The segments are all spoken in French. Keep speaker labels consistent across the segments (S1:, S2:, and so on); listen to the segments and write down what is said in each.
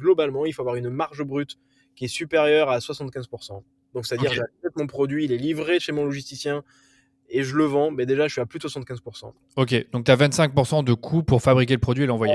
S1: globalement, il faut avoir une marge brute qui est supérieure à 75%. Donc, c'est-à-dire,
S2: Ok.
S1: j'achète mon produit, il est livré chez mon logisticien et je le vends, mais déjà, je suis à plus de 75%.
S2: Ok, donc tu as 25% de coût pour fabriquer le produit et l'envoyer.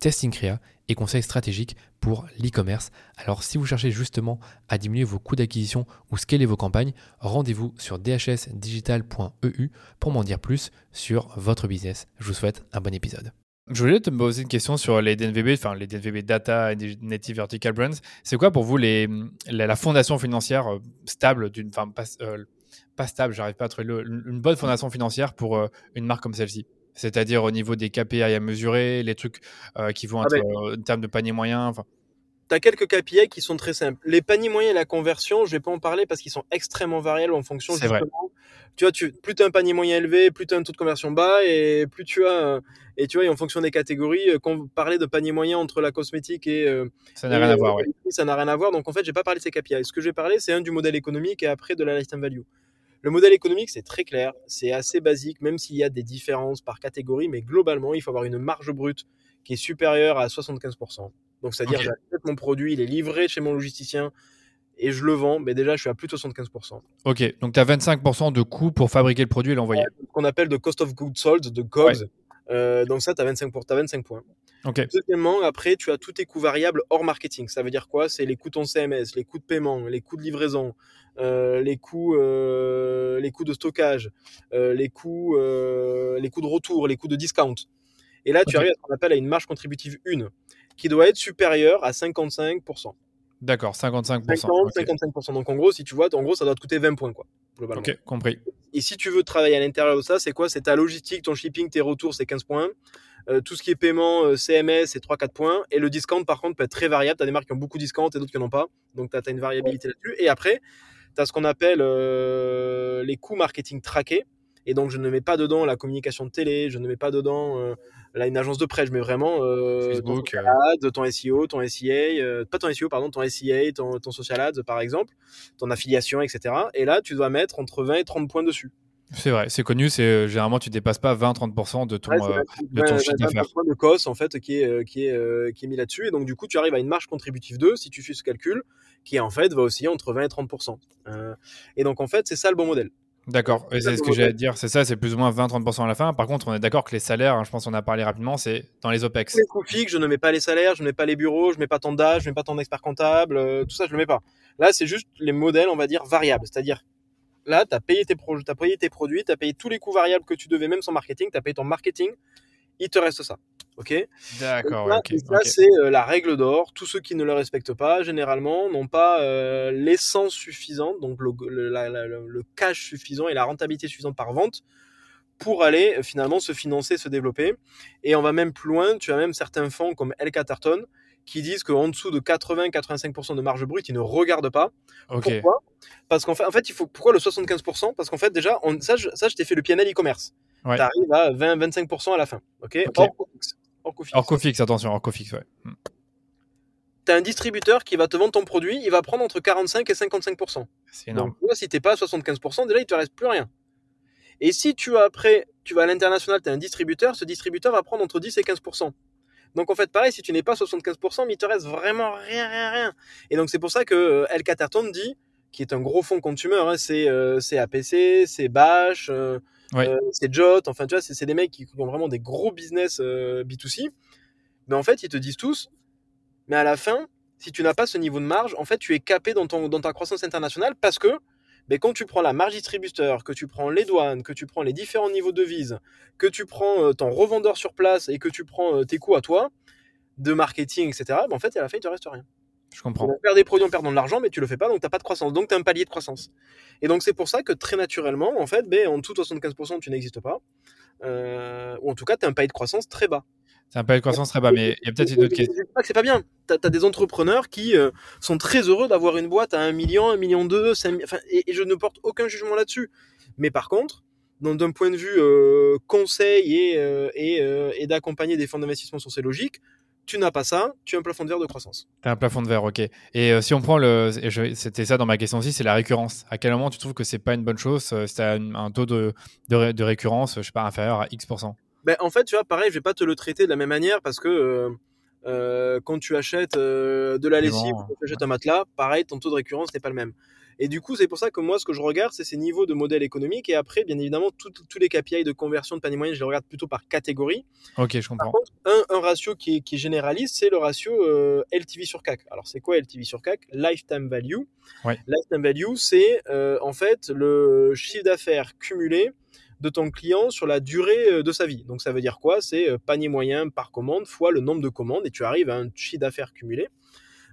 S2: testing créa et conseils stratégiques pour l'e-commerce. Alors si vous cherchez justement à diminuer vos coûts d'acquisition ou scaler vos campagnes, rendez-vous sur dhsdigital.eu pour m'en dire plus sur votre business. Je vous souhaite un bon épisode. Je voulais te poser une question sur les DNVB, enfin les DNVB Data et Native Vertical Brands. C'est quoi pour vous la, fondation financière euh, stable d'une, enfin pas, euh, pas stable, j'arrive pas à trouver une bonne fondation financière pour euh, une marque comme celle-ci? C'est-à-dire au niveau des KPI à mesurer, les trucs euh, qui vont être
S1: Ah ben.
S2: euh, en termes de panier moyen. enfin.
S1: tu as quelques KPI qui sont très simples. Les paniers moyens et la conversion, je vais pas en parler parce qu'ils sont extrêmement variables en fonction
S2: C'est vrai.
S1: justement. Tu vois, tu, plus tu as un panier moyen élevé, plus tu as un taux de conversion bas et plus tu as et tu vois, et en fonction des catégories, euh, quand on parlait de panier moyen entre la cosmétique et
S2: Ça n'a rien à voir, ouais.
S1: ça n'a rien à voir. Donc en fait, j'ai pas parlé de ces KPI. Ce que j'ai parlé, c'est un du modèle économique et après de la lifetime value. Le modèle économique, c'est très clair, c'est assez basique, même s'il y a des différences par catégorie, mais globalement, il faut avoir une marge brute qui est supérieure à 75%. Donc, c'est-à-dire,
S2: Ok.
S1: j'achète mon produit, il est livré chez mon logisticien et je le vends, mais déjà, je suis à plus de 75%.
S2: Ok, donc tu as 25% de coût pour fabriquer le produit et l'envoyer.
S1: Ce qu'on appelle de cost of goods sold, de COGS. Euh, donc, ça, tu as 25, pour, t'as 25 points.
S2: Ok,
S1: Deuxièmement, après, tu as tous tes coûts variables hors marketing. Ça veut dire quoi? C'est les coûts de ton CMS, les coûts de paiement, les coûts de livraison, euh, les, coûts, euh, les coûts de stockage, euh, les, coûts, les coûts de retour, les coûts de discount. Et là, tu arrives à ce qu'on appelle à une marge contributive 1, qui doit être supérieure à 55%.
S2: d'accord, 55%.
S1: 50,
S2: ok.
S1: 55%. Donc en gros, si tu vois, en gros, ça doit te coûter 20 points, quoi, globalement.
S2: Ok, compris.
S1: Et si tu veux travailler à l'intérieur de ça, c'est quoi? C'est ta logistique, ton shipping, tes retours, c'est 15 points. Euh, tout ce qui est paiement, euh, CMS, c'est 3-4 points. Et le discount, par contre, peut être très variable. Tu as des marques qui ont beaucoup de discount et d'autres qui n'en ont pas. Donc, tu as, une variabilité là-dessus. Et après, tu as ce qu'on appelle euh, les coûts marketing traqués. Et donc, je ne mets pas dedans la communication de télé, je ne mets pas dedans euh, là, une agence de presse, je mets vraiment euh,
S2: Facebook,
S1: ton social ads, ton SEO, ton SEA, euh, pas ton SEO, pardon, ton SEA, ton, ton social ads, par exemple, ton affiliation, etc. Et là, tu dois mettre entre 20 et 30 points dessus.
S2: C'est vrai, c'est connu, c'est euh, généralement tu dépasses pas 20-30% de ton.
S1: Ouais,
S2: euh,
S1: 20,
S2: de ton
S1: 20,
S2: chiffre
S1: 20
S2: d'affaires.
S1: de COS en fait qui est, euh, qui, est, qui est mis là-dessus. Et donc du coup, tu arrives à une marge contributive 2 si tu suis ce calcul, qui en fait va osciller entre 20 et 30%. Euh, et donc en fait, c'est ça le bon modèle.
S2: D'accord, et c'est ce que j'allais dire, c'est ça, c'est plus ou moins 20-30% à la fin. Par contre, on est d'accord que les salaires, hein, je pense qu'on a parlé rapidement, c'est dans les OPEX.
S1: Les coûts fixes, je ne mets pas les salaires, je ne mets pas les bureaux, je ne mets pas tant d'âge, je ne mets pas tant d'experts comptables, euh, tout ça, je ne le mets pas. Là, c'est juste les modèles, on va dire, variables. C'est-à-dire, là, tu as payé tes, pro as payé tes produits, tu as payé tous les coûts variables que tu devais, même sans marketing, tu as payé ton marketing, il te reste ça. OK?
S2: D'accord,
S1: ça,
S2: ok.
S1: et ça, c'est euh, la règle d'or. Tous ceux qui ne le respectent pas, généralement, n'ont pas euh, l'essence suffisante, donc le, le, la- la- le- le cash suffisant et la rentabilité suffisante par vente pour aller euh, finalement se financer, se développer. Et on va même plus loin. Tu as même certains fonds comme El Caterton qui disent qu'en dessous de 80-85% de marge brute, ils ne regardent pas. Pourquoi? Parce qu'en fait, en fait, il faut pourquoi le 75% Parce qu'en fait, déjà, on, ça, je, ça, je t'ai fait le PNL e-commerce.
S2: Ouais.
S1: Tu arrives à 20-25% à la fin. Ok,
S2: Ok.
S1: Hors coût fixe. Hors coût fixe.
S2: hors fixe, attention, hors fixe, ouais. Hmm.
S1: tu as un distributeur qui va te vendre ton produit, il va prendre entre 45 et 55%.
S2: C'est énorme.
S1: Donc, tu si t'es pas à 75%, déjà, il te reste plus rien. Et si tu as après, tu vas à l'international, tu as un distributeur, ce distributeur va prendre entre 10 et 15%. Donc en fait, pareil, si tu n'es pas à 75%, mais il te reste vraiment rien, rien, rien. Et donc c'est pour ça que euh, El Caterton dit, qui est un gros fonds consumer, hein, c'est euh, c'est APC, c'est Bash, euh,
S2: Ouais.
S1: euh, c'est Jot, enfin tu vois, c'est des mecs qui ont vraiment des gros business euh, B2C. Mais en fait, ils te disent tous, mais à la fin, si tu n'as pas ce niveau de marge, en fait, tu es capé dans, ton, dans ta croissance internationale parce que Mais quand tu prends la marge distributeur, que tu prends les douanes, que tu prends les différents niveaux de devise, que tu prends euh, ton revendeur sur place et que tu prends euh, tes coûts à toi, de marketing, etc., ben en fait, à la fin, il te reste rien.
S2: Je comprends.
S1: On faire des produits en perdant de l'argent, mais tu le fais pas, donc tu n'as pas de croissance. Donc tu as un palier de croissance. Et donc c'est pour ça que très naturellement, en fait, ben, en dessous de 75%, tu n'existes pas. Euh, ou en tout cas, tu as un palier de croissance très bas.
S2: C'est un palier de croissance très bas, mais il y a peut-être une autre question.
S1: pas que c'est pas bien. Tu as, des entrepreneurs qui euh, sont très heureux d'avoir une boîte à 1 million, 1 million 2, 5 enfin, et, et, je ne porte aucun jugement là-dessus. Mais par contre, d'un point de vue euh, conseil et, euh, et, et d'accompagner des fonds d'investissement sur ces logiques, tu n'as pas ça, tu as un plafond de verre de croissance.
S2: Tu as un plafond de verre, ok. Et euh, si on prend le. C'était ça dans ma question aussi, c'est la récurrence. À quel moment tu trouves que c'est pas une bonne chose euh, si tu as un, un, taux de, de, de, récurrence, je sais pas, inférieur à X%
S1: ben, En fait, tu vois, pareil, je vais pas te le traiter de la même manière parce que euh, quand tu achètes de la lessive, quand tu achètes un matelas, pareil, ton taux de récurrence n'est pas le même. Et du coup, c'est pour ça que moi, ce que je regarde, c'est ces niveaux de modèle économique. Et après, bien évidemment, tous les KPI de conversion de panier moyen, je les regarde plutôt par catégorie.
S2: Ok, je comprends.
S1: Par contre, un, un ratio qui est, qui est généraliste, c'est le ratio euh, LTV sur CAC. Alors, c'est quoi LTV sur CAC Lifetime Value.
S2: Ouais.
S1: Lifetime Value, c'est euh, en fait le chiffre d'affaires cumulé de ton client sur la durée euh, de sa vie. Donc, ça veut dire quoi? C'est panier moyen par commande fois le nombre de commandes et tu arrives à un chiffre d'affaires cumulé.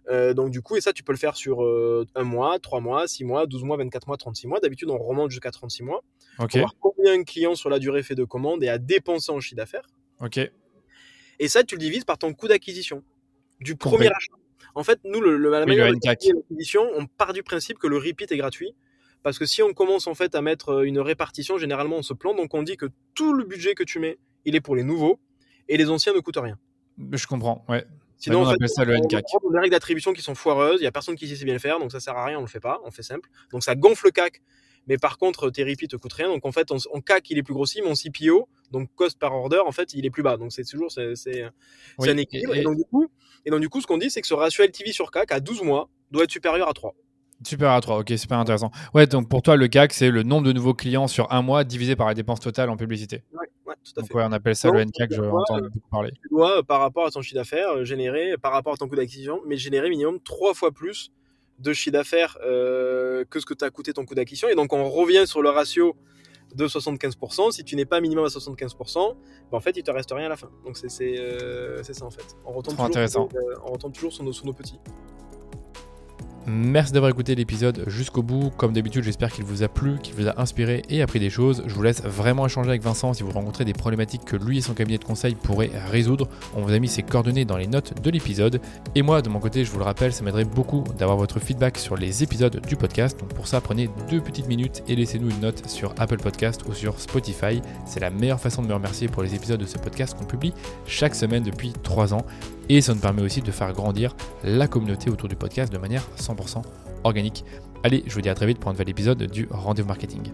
S1: Euh, donc du coup, et ça, tu peux le faire sur euh, un mois, trois mois, six mois, 12 mois, 24 mois, 36 mois. D'habitude, on remonte jusqu'à 36 mois.
S2: Ok.
S1: Pour voir combien un client sur la durée fait de commandes et a dépensé en chiffre d'affaires.
S2: Ok.
S1: Et ça, tu le divises par ton coût d'acquisition du premier achat. En fait, nous, le, le, la
S2: Oui, NCAC.
S1: d'acquisition, on part du principe que le repeat est gratuit. Parce que si on commence en fait à mettre euh, une répartition, généralement on se plante. Donc on dit que tout le budget que tu mets, il est pour les nouveaux et les anciens ne coûtent rien.
S2: Je comprends, ouais.
S1: Sinon,
S2: on
S1: en fait,
S2: appelle ça le
S1: on-
S2: NCAC.
S1: on a des règles d'attribution qui sont foireuses, il y a personne qui sait bien le faire, donc ça sert à rien, on le fait pas, on fait simple. Donc ça gonfle le CAC, mais par contre tes repeats te coûtent rien. Donc en fait, on, on CAC il est plus grossi, mais en CPO, donc cost par order, en fait il est plus bas. Donc c'est toujours c'est c'est
S2: Oui,
S1: c'est un équilibre.
S2: et-
S1: Et, donc du coup, et donc du coup, ce qu'on dit, c'est que ce ratio LTV sur CAC à 12 mois doit être supérieur à 3.
S2: Super à 3, ok, super intéressant. Ouais, donc pour toi, le CAC, c'est le nombre de nouveaux clients sur un mois divisé par la dépense totale en publicité.
S1: Ouais, ouais, tout à
S2: Donc
S1: fait.
S2: ouais, on appelle ça
S1: Donc,
S2: le NCAC, je entends
S1: euh,
S2: beaucoup parler.
S1: Tu dois, euh, par rapport à ton chiffre d'affaires, euh, générer, par rapport à ton coût d'acquisition, mais générer minimum trois fois plus de chiffre d'affaires euh, que ce que t'a coûté ton coût d'acquisition. Et donc on revient sur le ratio de 75%. Si tu n'es pas minimum à 75%, ben, en fait il te reste rien à la fin. Donc c'est euh, ça en fait. On retombe toujours,
S2: intéressant.
S1: sur, on retombe toujours sur nos, sur nos petits.
S2: Merci d'avoir écouté l'épisode jusqu'au bout. Comme d'habitude, j'espère qu'il vous a plu, qu'il vous a inspiré et appris des choses. Je vous laisse vraiment échanger avec Vincent si vous rencontrez des problématiques que lui et son cabinet de conseil pourraient résoudre. On vous a mis ses coordonnées dans les notes de l'épisode. Et moi, de mon côté, je vous le rappelle, ça m'aiderait beaucoup d'avoir votre feedback sur les épisodes du podcast. Donc pour ça, prenez deux petites minutes et laissez-nous une note sur Apple Podcast ou sur Spotify. C'est la meilleure façon de me remercier pour les épisodes de ce podcast qu'on publie chaque semaine depuis 3 ans. Et ça nous permet aussi de faire grandir la communauté autour du podcast de manière 100% organique. Allez, je vous dis à très vite pour un nouvel épisode du Rendez-vous Marketing.